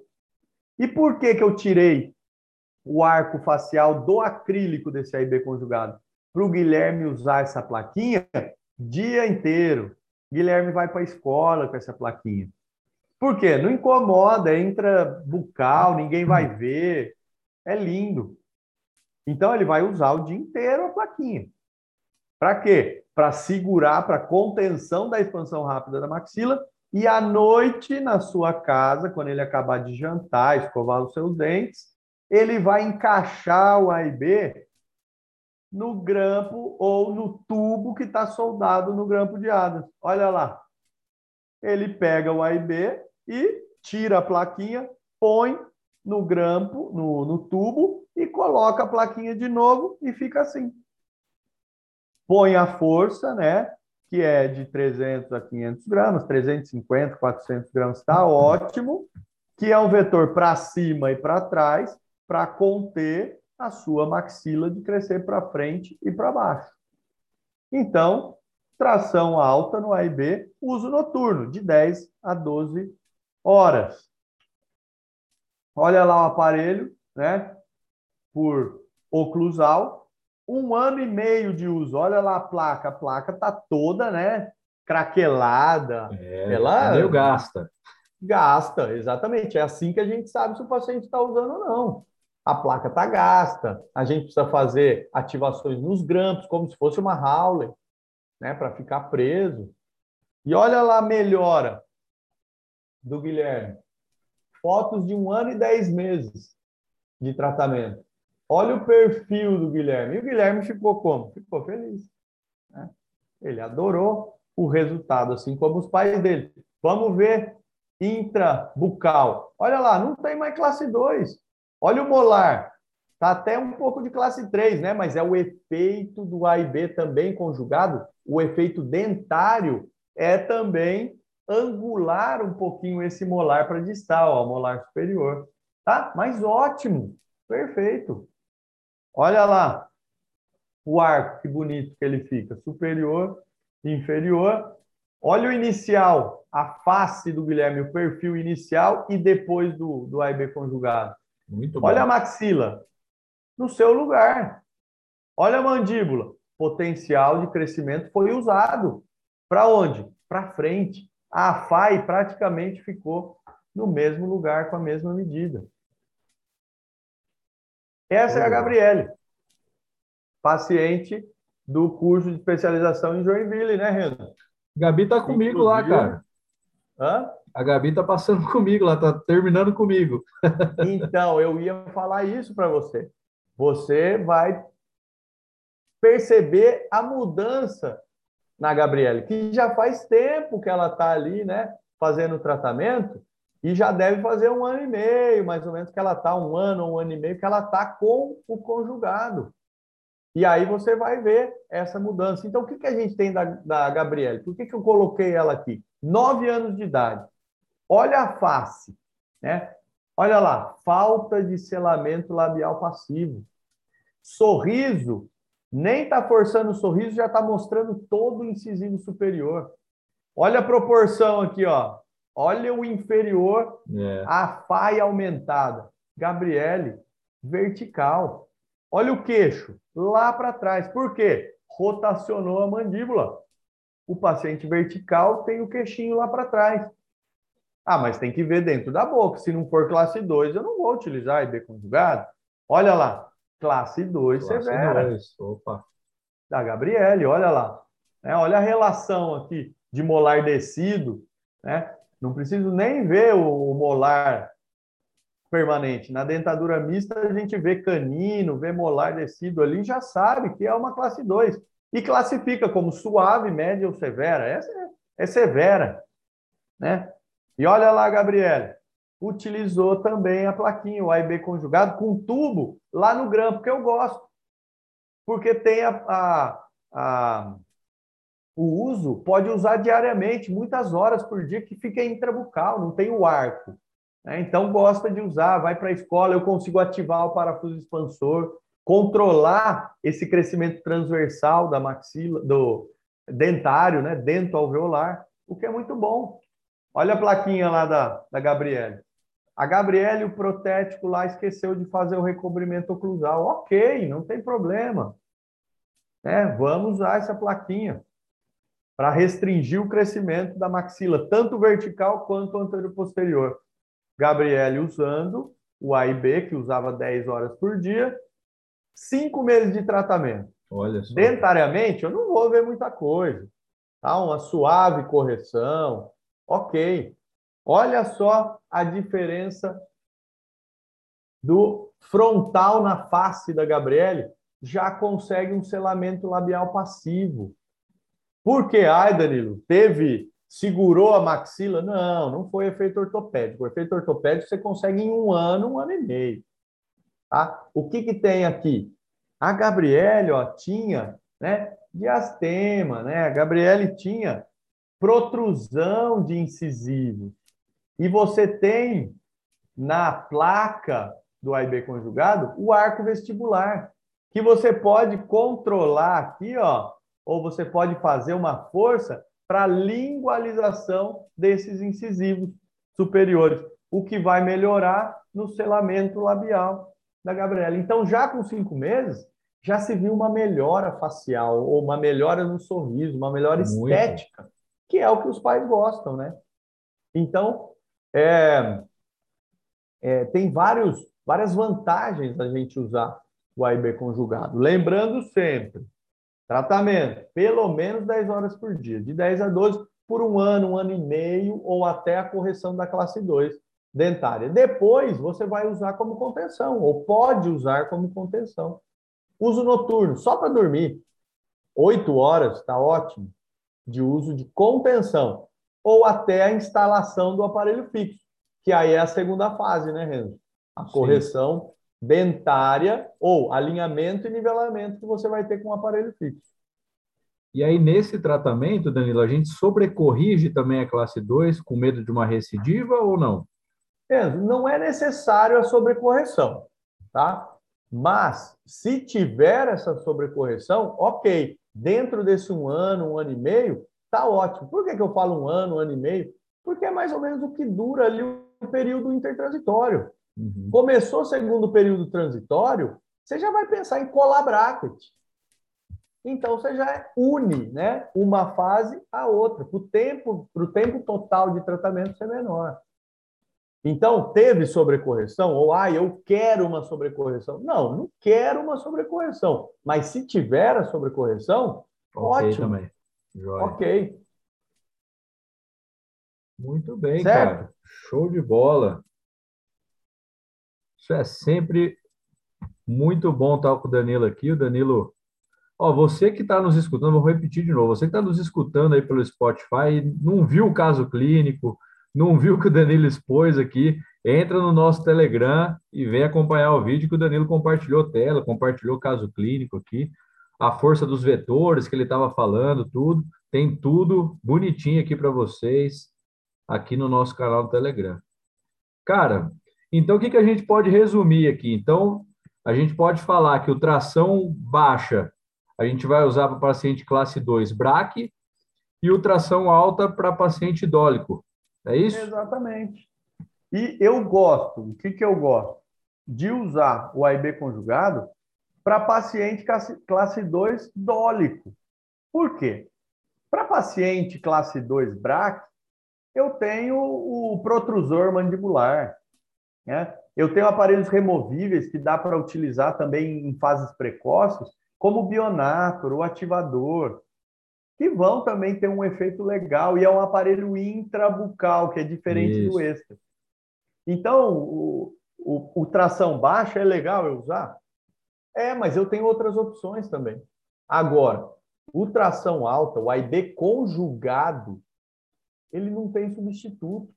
Speaker 2: E por que, que eu tirei o arco facial do acrílico desse AIB conjugado? Para o Guilherme usar essa plaquinha dia inteiro. Guilherme vai para a escola com essa plaquinha. Por quê? Não incomoda, entra bucal, ninguém vai ver. É lindo. Então ele vai usar o dia inteiro a plaquinha. Para quê? para segurar, para contenção da expansão rápida da maxila, e à noite, na sua casa, quando ele acabar de jantar, escovar os seus dentes, ele vai encaixar o A e B no grampo ou no tubo que está soldado no grampo de Adams. Olha lá. Ele pega o A e B e tira a plaquinha, põe no grampo, no, no tubo, e coloca a plaquinha de novo e fica assim põe a força, né? Que é de 300 a 500 gramas, 350, 400 gramas, está ótimo. Que é um vetor para cima e para trás, para conter a sua maxila de crescer para frente e para baixo. Então, tração alta no A e B, uso noturno, de 10 a 12 horas. Olha lá o aparelho, né? Por oclusal, um ano e meio de uso. Olha lá a placa. A placa tá toda, né? Craquelada.
Speaker 1: É, ela meio gasta.
Speaker 2: Gasta, exatamente. É assim que a gente sabe se o paciente está usando ou não. A placa está gasta. A gente precisa fazer ativações nos grampos, como se fosse uma Howley. né, para ficar preso. E olha lá a melhora do Guilherme. Fotos de um ano e dez meses de tratamento. Olha o perfil do Guilherme. E o Guilherme ficou como? Ficou feliz. Né? Ele adorou o resultado, assim como os pais dele. Vamos ver intrabucal. Olha lá, não tem mais classe 2. Olha o molar. Está até um pouco de classe 3, né? Mas é o efeito do A e B também conjugado. O efeito dentário é também angular um pouquinho esse molar para distal, ó, molar superior. Tá? Mas ótimo. Perfeito. Olha lá o arco, que bonito que ele fica. Superior, inferior. Olha o inicial, a face do Guilherme, o perfil inicial e depois do, do A e B conjugado. Muito bom. Olha a maxila, no seu lugar. Olha a mandíbula, potencial de crescimento foi usado. Para onde? Para frente. A FAI praticamente ficou no mesmo lugar com a mesma medida. Essa é a Gabriele, paciente do curso de especialização em Joinville, né, Renan?
Speaker 1: Gabi tá comigo Inclusive... lá, cara. Hã? A Gabi tá passando comigo lá, tá terminando comigo.
Speaker 2: então, eu ia falar isso para você. Você vai perceber a mudança na Gabriele, que já faz tempo que ela tá ali, né, fazendo o tratamento, e já deve fazer um ano e meio, mais ou menos, que ela está, um ano, um ano e meio, que ela está com o conjugado. E aí você vai ver essa mudança. Então, o que, que a gente tem da, da Gabriele? Por que, que eu coloquei ela aqui? Nove anos de idade. Olha a face, né? Olha lá, falta de selamento labial passivo. Sorriso, nem está forçando o sorriso, já está mostrando todo o incisivo superior. Olha a proporção aqui, ó. Olha o inferior, é. a faia aumentada. Gabriele, vertical. Olha o queixo, lá para trás. Por quê? Rotacionou a mandíbula. O paciente vertical tem o queixinho lá para trás. Ah, mas tem que ver dentro da boca. Se não for classe 2, eu não vou utilizar IB conjugado. Olha lá, classe 2 classe severa. 2. Opa. Da Gabriele, olha lá. É, olha a relação aqui de molar descido, né? Não preciso nem ver o molar permanente. Na dentadura mista, a gente vê canino, vê molar descido ali, já sabe que é uma classe 2. E classifica como suave, média ou severa. Essa é, é severa. Né? E olha lá, Gabriele, utilizou também a plaquinha, o AIB conjugado, com tubo lá no grampo, que eu gosto. Porque tem a, a, a o uso pode usar diariamente, muitas horas por dia, que fica intrabucal, não tem o arco. Né? Então, gosta de usar, vai para a escola, eu consigo ativar o parafuso expansor, controlar esse crescimento transversal da maxila, do dentário, né, dento alveolar, o que é muito bom. Olha a plaquinha lá da, da Gabriele. A Gabriele, o protético lá, esqueceu de fazer o recobrimento oclusal. Ok, não tem problema. É, vamos usar essa plaquinha para restringir o crescimento da maxila, tanto vertical quanto anterior-posterior. Gabriele usando o A e B, que usava 10 horas por dia, cinco meses de tratamento. Olha só. Dentariamente, eu não vou ver muita coisa. Tá? Uma suave correção. Ok. Olha só a diferença do frontal na face da Gabriele. Já consegue um selamento labial passivo. Por que, ai, Danilo, teve, segurou a maxila? Não, não foi efeito ortopédico. O efeito ortopédico você consegue em um ano, um ano e meio. Tá? O que, que tem aqui? A Gabriele ó, tinha né, diastema, né? A Gabriele tinha protrusão de incisivo. E você tem na placa do AIB conjugado o arco vestibular, que você pode controlar aqui, ó, ou você pode fazer uma força para lingualização desses incisivos superiores, o que vai melhorar no selamento labial da Gabriela. Então, já com cinco meses, já se viu uma melhora facial, ou uma melhora no sorriso, uma melhora Muito. estética, que é o que os pais gostam, né? Então, é, é, tem vários, várias vantagens a gente usar o AIB conjugado. Lembrando sempre, Tratamento, pelo menos 10 horas por dia, de 10 a 12 por um ano, um ano e meio, ou até a correção da classe 2 dentária. Depois, você vai usar como contenção, ou pode usar como contenção. Uso noturno, só para dormir. 8 horas, está ótimo, de uso de contenção. Ou até a instalação do aparelho fixo, que aí é a segunda fase, né, Renzo? A correção Sim. Dentária ou alinhamento e nivelamento que você vai ter com o aparelho fixo.
Speaker 1: E aí, nesse tratamento, Danilo, a gente sobrecorrige também a classe 2 com medo de uma recidiva ou não?
Speaker 2: não é necessário a sobrecorreção, tá? Mas, se tiver essa sobrecorreção, ok. Dentro desse um ano, um ano e meio, tá ótimo. Por que, que eu falo um ano, um ano e meio? Porque é mais ou menos o que dura ali o período intertransitório. Uhum. Começou o segundo período transitório, você já vai pensar em colar bracket. Então, você já une né, uma fase à outra, para o tempo, tempo total de tratamento ser menor. Então, teve sobrecorreção? Ou, ah, eu quero uma sobrecorreção. Não, não quero uma sobrecorreção. Mas se tiver a sobrecorreção, okay, ótimo. Também. Ok.
Speaker 1: Muito bem, certo? cara. Show de bola. Isso é sempre muito bom estar com o Danilo aqui. O Danilo Ó, você que está nos escutando, vou repetir de novo, você que está nos escutando aí pelo Spotify, não viu o caso clínico, não viu o que o Danilo expôs aqui, entra no nosso Telegram e vem acompanhar o vídeo que o Danilo compartilhou tela, compartilhou o caso clínico aqui, a força dos vetores que ele estava falando, tudo, tem tudo bonitinho aqui para vocês, aqui no nosso canal do Telegram. Cara, então o que, que a gente pode resumir aqui? Então, a gente pode falar que o tração baixa a gente vai usar para paciente classe 2 BRAC e ultração alta para paciente dólico. É isso?
Speaker 2: Exatamente. E eu gosto, o que, que eu gosto? De usar o AIB conjugado para paciente classe 2 dólico. Por quê? Para paciente classe 2 BRAC, eu tenho o protrusor mandibular. Né? Eu tenho aparelhos removíveis que dá para utilizar também em fases precoces, como o bionator, o ativador, que vão também ter um efeito legal e é um aparelho intrabucal, que é diferente Isso. do extra. Então, o, o, o, tração baixa é legal eu usar? É, mas eu tenho outras opções também. Agora, o tração alta, o AIB conjugado, ele não tem substituto.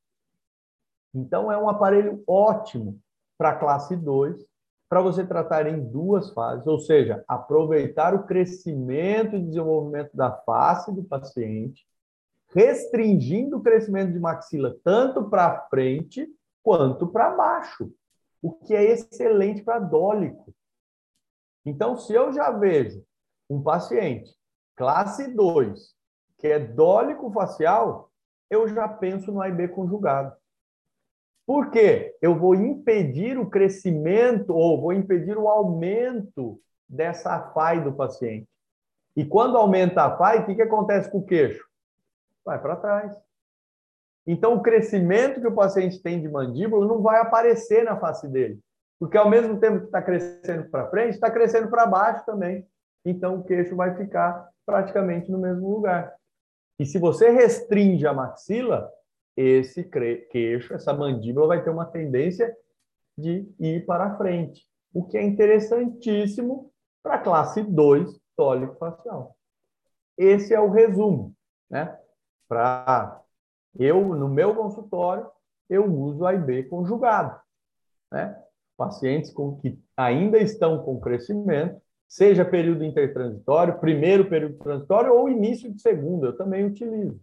Speaker 2: Então, é um aparelho ótimo para classe 2, para você tratar em duas fases, ou seja, aproveitar o crescimento e desenvolvimento da face do paciente, restringindo o crescimento de maxila tanto para frente quanto para baixo, o que é excelente para dólico. Então, se eu já vejo um paciente classe 2, que é dólico facial, eu já penso no AIB conjugado. Por quê? Eu vou impedir o crescimento ou vou impedir o aumento dessa FAI do paciente. E quando aumenta a FAI, o que, que acontece com o queixo? Vai para trás. Então, o crescimento que o paciente tem de mandíbula não vai aparecer na face dele. Porque ao mesmo tempo que está crescendo para frente, está crescendo para baixo também. Então, o queixo vai ficar praticamente no mesmo lugar. E se você restringe a maxila, esse queixo, essa mandíbula vai ter uma tendência de ir para frente, o que é interessantíssimo para a classe 2 tólico facial. Esse é o resumo, né? Para eu no meu consultório eu uso a conjugado, né? Pacientes com que ainda estão com crescimento, seja período intertransitório, primeiro período transitório ou início de segundo, eu também utilizo.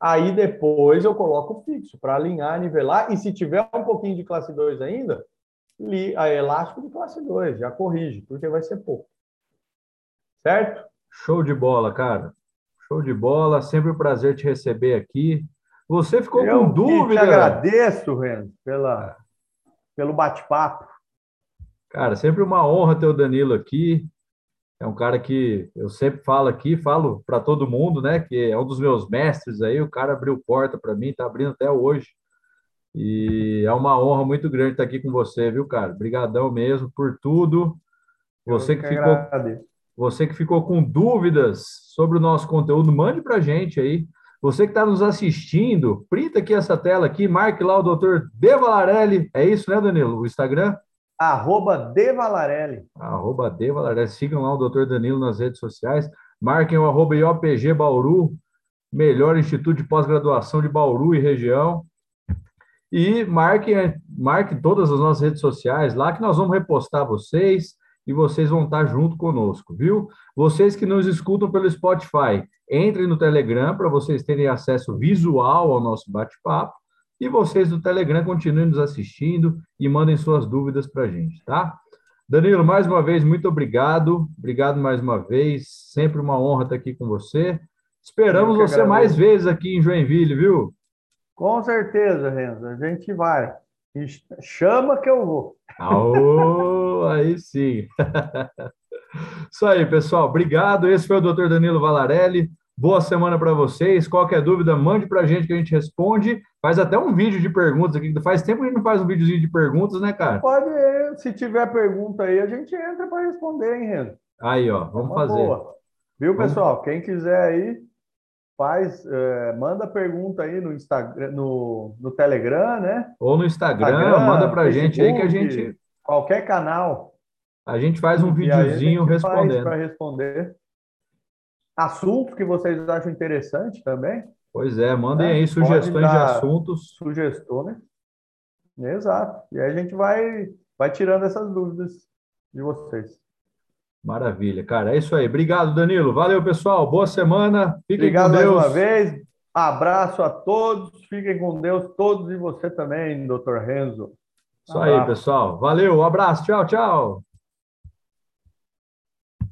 Speaker 2: Aí depois eu coloco fixo para alinhar, nivelar. E se tiver um pouquinho de classe 2 ainda, li, a elástico de classe 2, já corrige, porque vai ser pouco. Certo?
Speaker 1: Show de bola, cara. Show de bola. Sempre um prazer te receber aqui. Você ficou eu com dúvida?
Speaker 2: Eu te agradeço, Ren, pela, pelo bate-papo.
Speaker 1: Cara, sempre uma honra ter o Danilo aqui. É um cara que eu sempre falo aqui, falo para todo mundo, né? Que é um dos meus mestres aí. O cara abriu porta para mim, tá abrindo até hoje. E é uma honra muito grande estar aqui com você, viu, cara? Obrigadão mesmo por tudo. Você que, que ficou, Você que ficou com dúvidas sobre o nosso conteúdo, mande para a gente aí. Você que está nos assistindo, printa aqui essa tela aqui, marque lá o doutor De Valarelli. É isso, né, Danilo? O Instagram?
Speaker 2: Arroba De Valarelli.
Speaker 1: Arroba De Valarelli. Sigam lá o doutor Danilo nas redes sociais. Marquem o arroba IOPG Bauru, melhor instituto de pós-graduação de Bauru e região. E marquem, marquem todas as nossas redes sociais lá, que nós vamos repostar vocês e vocês vão estar junto conosco, viu? Vocês que nos escutam pelo Spotify, entrem no Telegram para vocês terem acesso visual ao nosso bate-papo. E vocês do Telegram continuem nos assistindo e mandem suas dúvidas para a gente, tá? Danilo, mais uma vez, muito obrigado. Obrigado mais uma vez. Sempre uma honra estar aqui com você. Esperamos você agradeço. mais vezes aqui em Joinville, viu?
Speaker 2: Com certeza, Renzo. A gente vai. Chama que eu vou.
Speaker 1: Aô, aí sim. Isso aí, pessoal. Obrigado. Esse foi o Dr. Danilo Valarelli. Boa semana para vocês. Qualquer dúvida, mande para a gente que a gente responde. Faz até um vídeo de perguntas aqui. Faz tempo que a gente não faz um videozinho de perguntas, né, cara?
Speaker 2: Pode, se tiver pergunta aí, a gente entra para responder, hein, Renzo?
Speaker 1: Aí, ó, vamos fazer. Boa.
Speaker 2: Viu, pessoal? Quem quiser aí, faz, é, manda pergunta aí no Instagram, no, no Telegram, né?
Speaker 1: Ou no Instagram, Instagram manda pra Facebook, gente aí que a gente.
Speaker 2: Qualquer canal.
Speaker 1: A gente faz um videozinho respondendo.
Speaker 2: Para responder. Assuntos que vocês acham interessante também.
Speaker 1: Pois é, mandem é, aí sugestões de assuntos.
Speaker 2: Sugestões. Exato. E aí a gente vai, vai tirando essas dúvidas de vocês.
Speaker 1: Maravilha, cara. É isso aí. Obrigado, Danilo. Valeu, pessoal. Boa semana. Fiquem Obrigado com Deus.
Speaker 2: mais uma vez. Abraço a todos. Fiquem com Deus, todos e você também, doutor Renzo.
Speaker 1: Isso aí, pessoal. Valeu. Um abraço. Tchau, tchau.